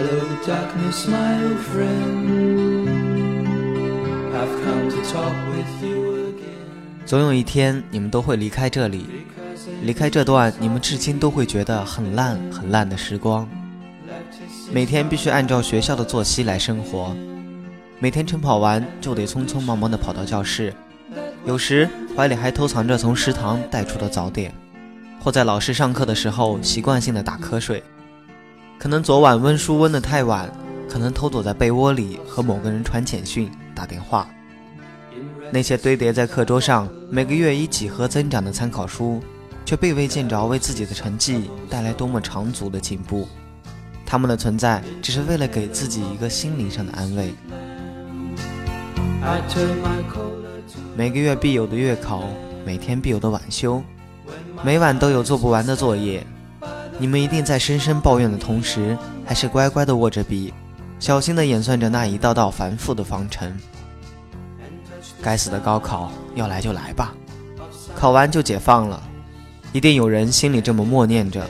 Hello, darkness, my old friend. I've come to talk with you again. 总有一天，你们都会离开这里，离开这段你们至今都会觉得很烂很烂的时光。每天必须按照学校的作息来生活，每天晨跑完就得匆匆忙忙地跑到教室，有时怀里还偷藏着从食堂带出的早点。或在老师上课的时候习惯性的打瞌睡，可能昨晚温书温得太晚，可能偷躲在被窝里和某个人传简讯、打电话。那些堆叠在课桌上、每个月以几何增长的参考书，却并未见着为自己的成绩带来多么长足的进步。他们的存在只是为了给自己一个心灵上的安慰。每个月必有的月考，每天必有的晚修。每晚都有做不完的作业，你们一定在深深抱怨的同时，还是乖乖的握着笔，小心的演算着那一道道繁复的方程。该死的高考，要来就来吧，考完就解放了，一定有人心里这么默念着。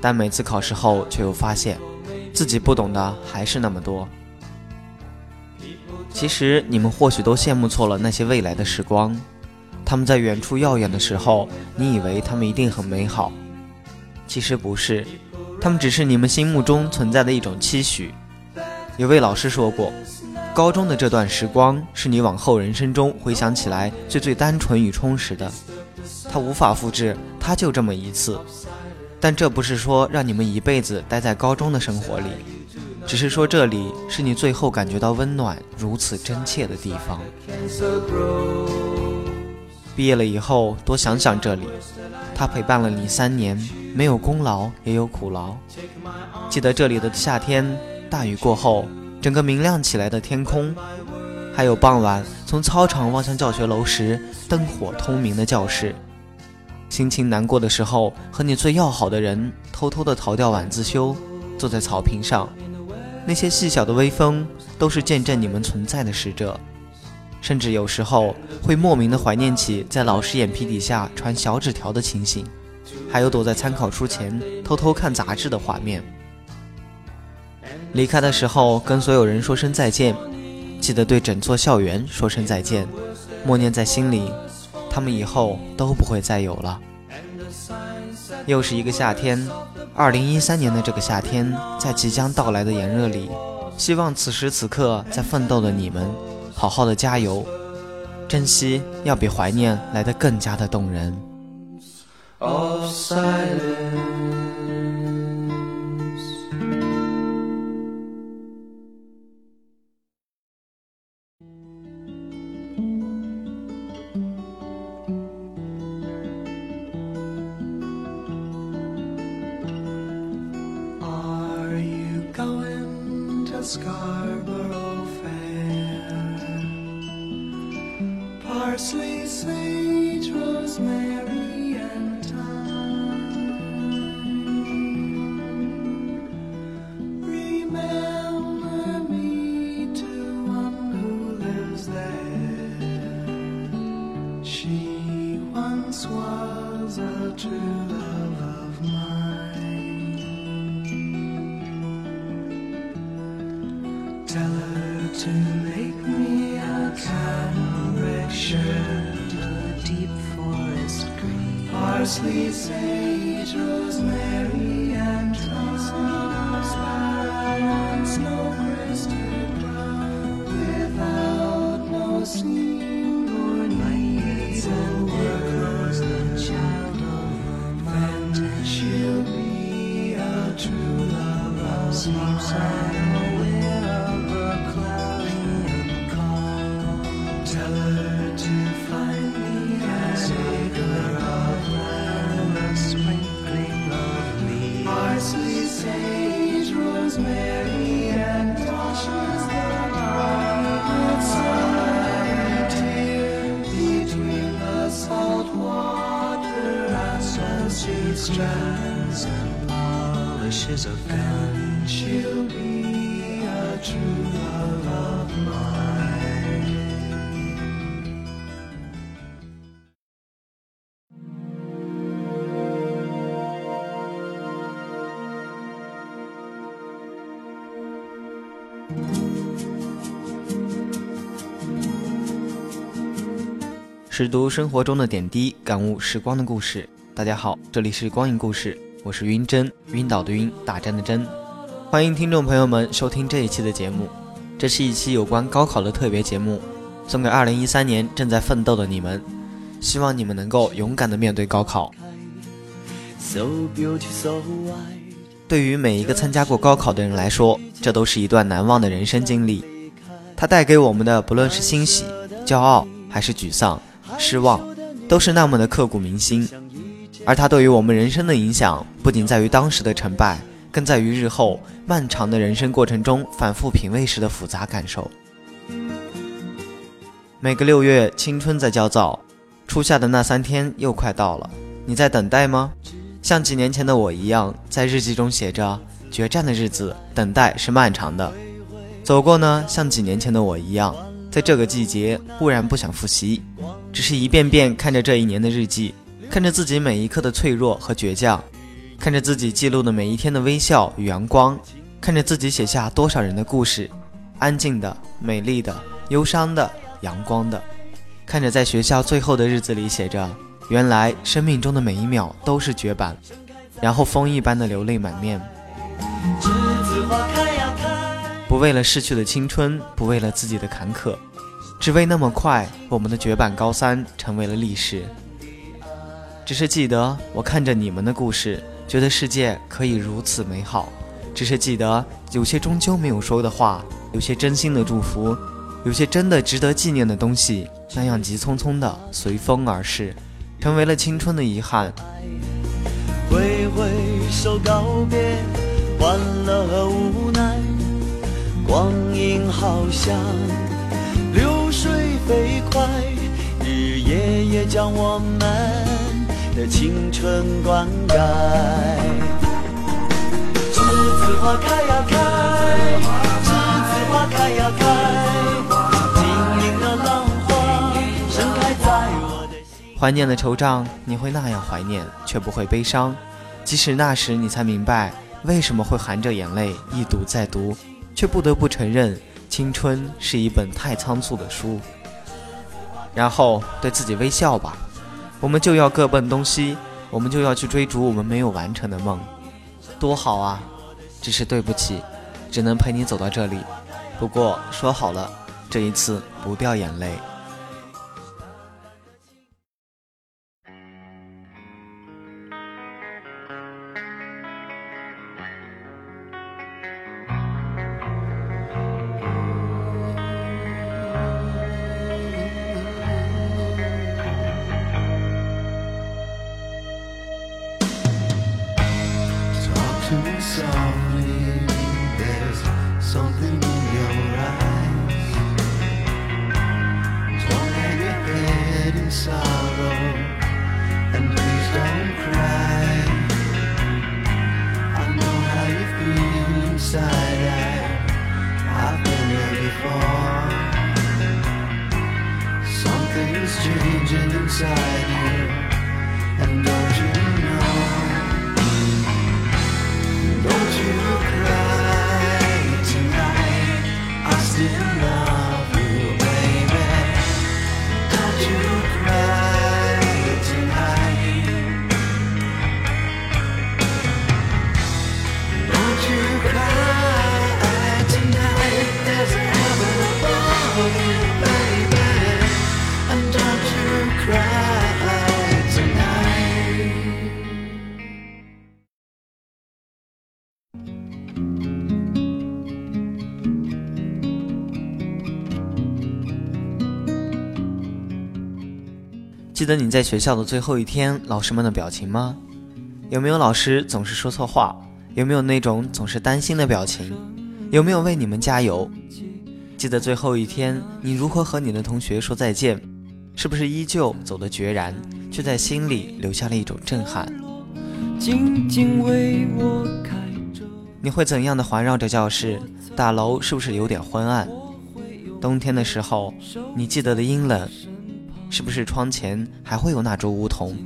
但每次考试后，却又发现，自己不懂的还是那么多。其实你们或许都羡慕错了那些未来的时光。他们在远处耀眼的时候，你以为他们一定很美好，其实不是，他们只是你们心目中存在的一种期许。有位老师说过，高中的这段时光是你往后人生中回想起来最最单纯与充实的，它无法复制，它就这么一次。但这不是说让你们一辈子待在高中的生活里，只是说这里是你最后感觉到温暖如此真切的地方。毕业了以后，多想想这里，它陪伴了你三年，没有功劳也有苦劳。记得这里的夏天，大雨过后，整个明亮起来的天空，还有傍晚从操场望向教学楼时，灯火通明的教室。心情难过的时候，和你最要好的人偷偷的逃掉晚自修，坐在草坪上，那些细小的微风，都是见证你们存在的使者。甚至有时候会莫名的怀念起在老师眼皮底下传小纸条的情形，还有躲在参考书前偷偷看杂志的画面。离开的时候跟所有人说声再见，记得对整座校园说声再见，默念在心里，他们以后都不会再有了。又是一个夏天，二零一三年的这个夏天，在即将到来的炎热里，希望此时此刻在奋斗的你们。好好的加油，珍惜要比怀念来得更加的动人。Sage, rosemary, and thyme. Snow crested brown, without no seam or needs, and workers the child of romance. She'll be a true love of mine. 识读生活中的点滴，感悟时光的故事。大家好，这里是光影故事，我是晕针，晕倒的晕，打针的针。欢迎听众朋友们收听这一期的节目。这是一期有关高考的特别节目，送给二零一三年正在奋斗的你们，希望你们能够勇敢的面对高考。对于每一个参加过高考的人来说，这都是一段难忘的人生经历。它带给我们的，不论是欣喜、骄傲，还是沮丧。失望，都是那么的刻骨铭心，而它对于我们人生的影响，不仅在于当时的成败，更在于日后漫长的人生过程中反复品味时的复杂感受。每个六月，青春在焦躁，初夏的那三天又快到了，你在等待吗？像几年前的我一样，在日记中写着：决战的日子，等待是漫长的。走过呢，像几年前的我一样，在这个季节，忽然不想复习。只是一遍遍看着这一年的日记，看着自己每一刻的脆弱和倔强，看着自己记录的每一天的微笑与阳光，看着自己写下多少人的故事，安静的、美丽的、忧伤的、阳光的，看着在学校最后的日子里写着“原来生命中的每一秒都是绝版”，然后风一般的流泪满面。不为了逝去的青春，不为了自己的坎坷。只为那么快，我们的绝版高三成为了历史。只是记得，我看着你们的故事，觉得世界可以如此美好。只是记得，有些终究没有说的话，有些真心的祝福，有些真的值得纪念的东西，那样急匆匆的随风而逝，成为了青春的遗憾。挥挥手告别，欢乐和无奈，光阴好像。水飞快，日夜夜将我们的青春灌溉。栀子花开呀开，栀子花开呀开，晶莹的浪花盛开在我的心。怀念的惆怅，你会那样怀念，却不会悲伤。即使那时你才明白，为什么会含着眼泪一读再读，却不得不承认。青春是一本太仓促的书，然后对自己微笑吧。我们就要各奔东西，我们就要去追逐我们没有完成的梦，多好啊！只是对不起，只能陪你走到这里。不过说好了，这一次不掉眼泪。inside you and 记得你在学校的最后一天，老师们的表情吗？有没有老师总是说错话？有没有那种总是担心的表情？有没有为你们加油？记得最后一天，你如何和你的同学说再见？是不是依旧走得决然，却在心里留下了一种震撼？你会怎样的环绕着教室？大楼是不是有点昏暗？冬天的时候，你记得的阴冷。是不是窗前还会有那株梧桐，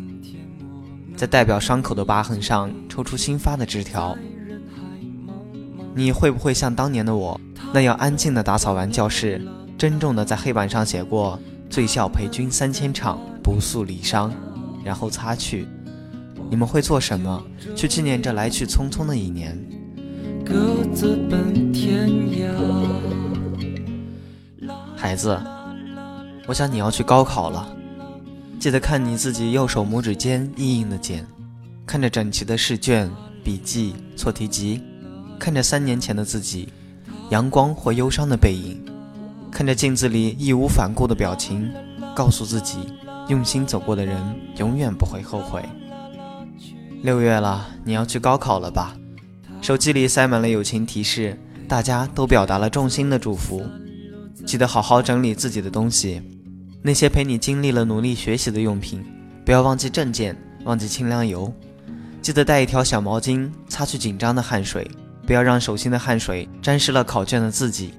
在代表伤口的疤痕上抽出新发的枝条？你会不会像当年的我那样安静地打扫完教室，郑重地在黑板上写过“醉笑陪君三千场，不诉离殇。”然后擦去。你们会做什么？去纪念这来去匆匆的一年。各自奔天涯。孩子，我想你要去高考了。记得看你自己右手拇指间硬硬的茧，看着整齐的试卷、笔记、错题集，看着三年前的自己，阳光或忧伤的背影，看着镜子里义无反顾的表情，告诉自己，用心走过的人永远不会后悔。六月了，你要去高考了吧？手机里塞满了友情提示，大家都表达了衷心的祝福。记得好好整理自己的东西，那些陪你经历了努力学习的用品，不要忘记证件，忘记清凉油。记得带一条小毛巾擦去紧张的汗水，不要让手心的汗水沾湿了考卷的自己。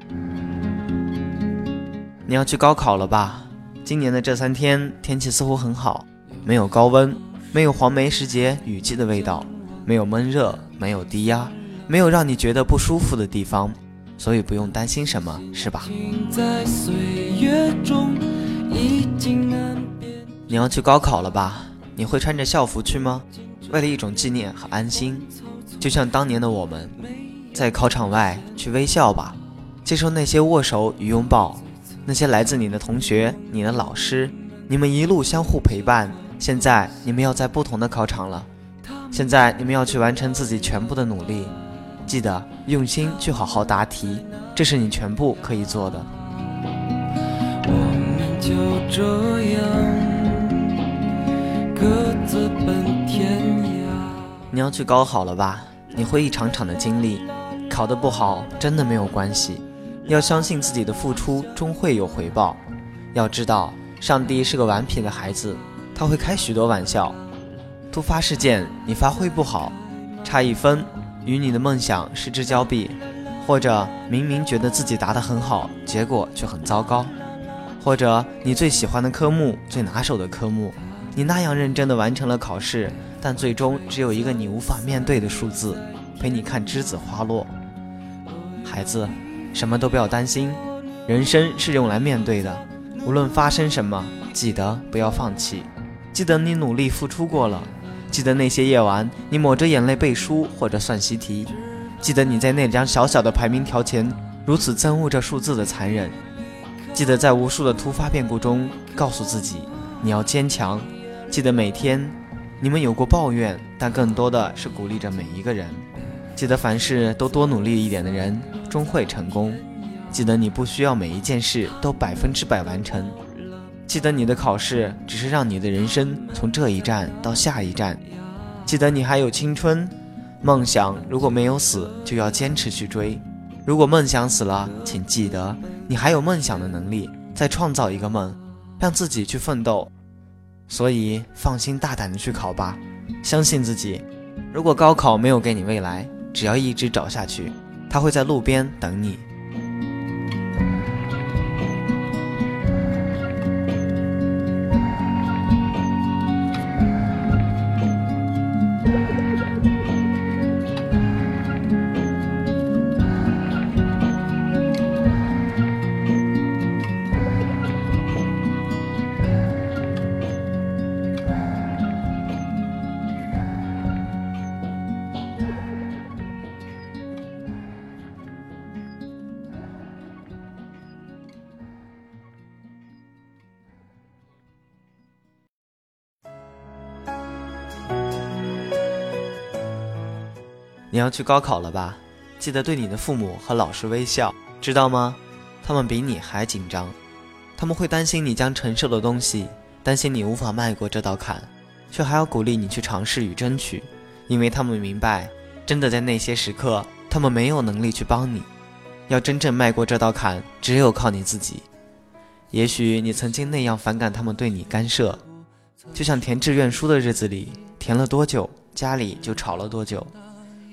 你要去高考了吧？今年的这三天天气似乎很好，没有高温。没有黄梅时节雨季的味道，没有闷热，没有低压，没有让你觉得不舒服的地方，所以不用担心什么，是吧？你要去高考了吧？你会穿着校服去吗？为了一种纪念和安心，就像当年的我们，在考场外去微笑吧，接受那些握手与拥抱，那些来自你的同学、你的老师，你们一路相互陪伴。现在你们要在不同的考场了，现在你们要去完成自己全部的努力，记得用心去好好答题，这是你全部可以做的。这样各自奔天涯。你要去高考了吧？你会一场场的经历，考得不好真的没有关系，要相信自己的付出终会有回报。要知道，上帝是个顽皮的孩子。他会开许多玩笑，突发事件你发挥不好，差一分与你的梦想失之交臂，或者明明觉得自己答得很好，结果却很糟糕，或者你最喜欢的科目、最拿手的科目，你那样认真地完成了考试，但最终只有一个你无法面对的数字，陪你看栀子花落。孩子，什么都不要担心，人生是用来面对的，无论发生什么，记得不要放弃。记得你努力付出过了，记得那些夜晚你抹着眼泪背书或者算习题，记得你在那张小小的排名条前如此憎恶这数字的残忍，记得在无数的突发变故中告诉自己你要坚强，记得每天你们有过抱怨，但更多的是鼓励着每一个人，记得凡事都多努力一点的人终会成功，记得你不需要每一件事都百分之百完成。记得你的考试只是让你的人生从这一站到下一站。记得你还有青春，梦想如果没有死，就要坚持去追。如果梦想死了，请记得你还有梦想的能力，再创造一个梦，让自己去奋斗。所以放心大胆的去考吧，相信自己。如果高考没有给你未来，只要一直找下去，他会在路边等你。你要去高考了吧？记得对你的父母和老师微笑，知道吗？他们比你还紧张，他们会担心你将承受的东西，担心你无法迈过这道坎，却还要鼓励你去尝试与争取，因为他们明白，真的在那些时刻，他们没有能力去帮你。要真正迈过这道坎，只有靠你自己。也许你曾经那样反感他们对你干涉，就像填志愿书的日子里，填了多久，家里就吵了多久。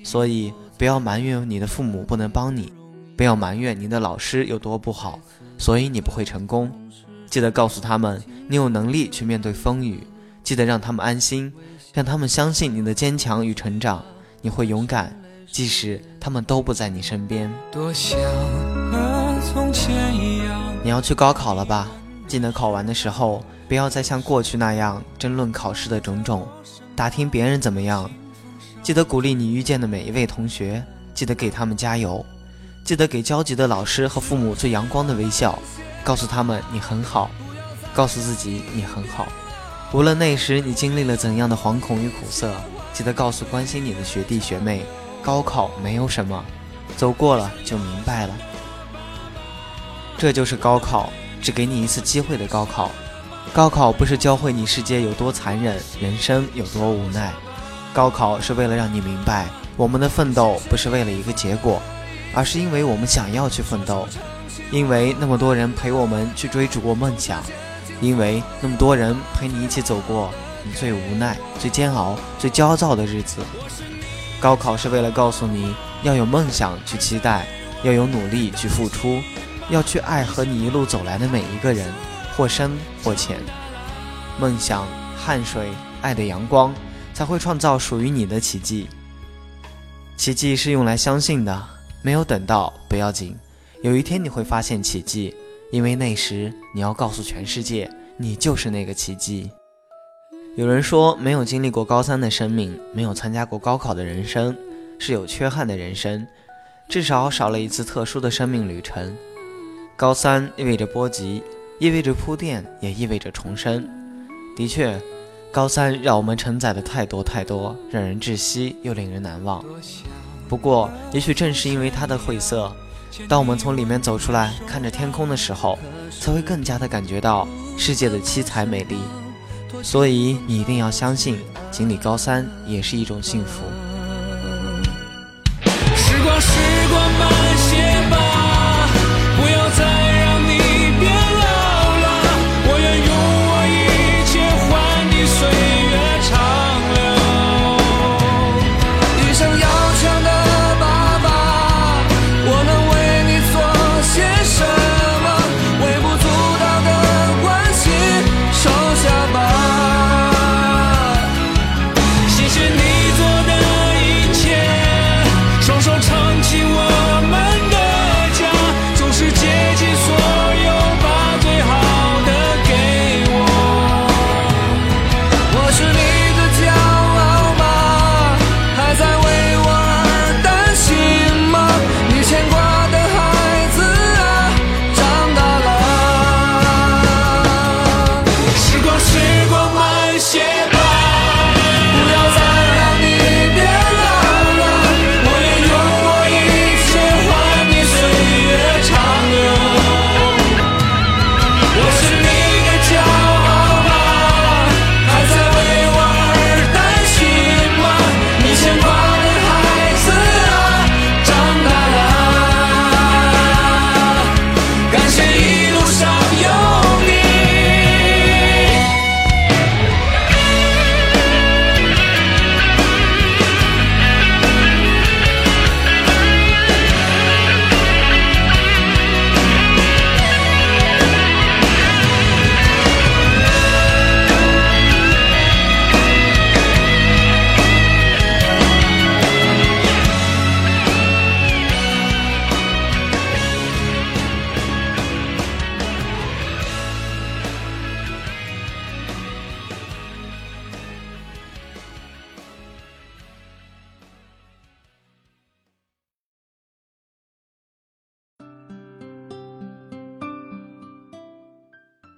所以，不要埋怨你的父母不能帮你，不要埋怨你的老师有多不好，所以你不会成功。记得告诉他们，你有能力去面对风雨。记得让他们安心，让他们相信你的坚强与成长。你会勇敢，即使他们都不在你身边。多想和从前一样。你要去高考了吧？记得考完的时候，不要再像过去那样争论考试的种种，打听别人怎么样。记得鼓励你遇见的每一位同学，记得给他们加油，记得给焦急的老师和父母最阳光的微笑，告诉他们你很好，告诉自己你很好。无论那时你经历了怎样的惶恐与苦涩，记得告诉关心你的学弟学妹，高考没有什么，走过了就明白了。这就是高考。只给你一次机会的高考，高考不是教会你世界有多残忍，人生有多无奈。高考是为了让你明白，我们的奋斗不是为了一个结果，而是因为我们想要去奋斗，因为那么多人陪我们去追逐过梦想，因为那么多人陪你一起走过你最无奈、最煎熬、最焦躁的日子。高考是为了告诉你要有梦想去期待，要有努力去付出。要去爱和你一路走来的每一个人，或深或浅。梦想、汗水、爱的阳光，才会创造属于你的奇迹。奇迹是用来相信的，没有等到不要紧，有一天你会发现奇迹，因为那时你要告诉全世界，你就是那个奇迹。有人说，没有经历过高三的生命，没有参加过高考的人生，是有缺憾的人生，至少少了一次特殊的生命旅程。高三意味着波及，意味着铺垫，也意味着重生。的确，高三让我们承载的太多太多，让人窒息又令人难忘。不过，也许正是因为它的晦涩，当我们从里面走出来，看着天空的时候，才会更加的感觉到世界的七彩美丽。所以，你一定要相信，经历高三也是一种幸福。时光，时光慢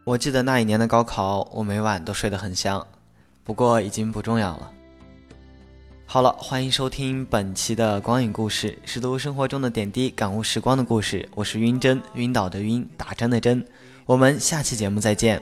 我记得那一年的高考，我每晚都睡得很香，不过已经不重要了。好了，欢迎收听本期的光影故事，是读生活中的点滴，感悟时光的故事。我是晕针，晕倒的晕，打针的针。我们下期节目再见。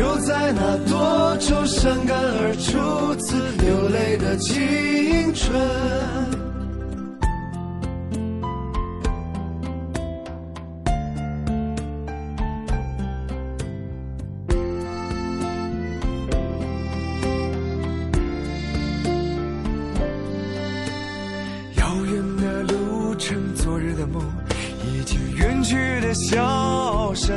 就在那多愁善感而初次流泪的青春。遥远的路程，昨日的梦，以及远去的笑声。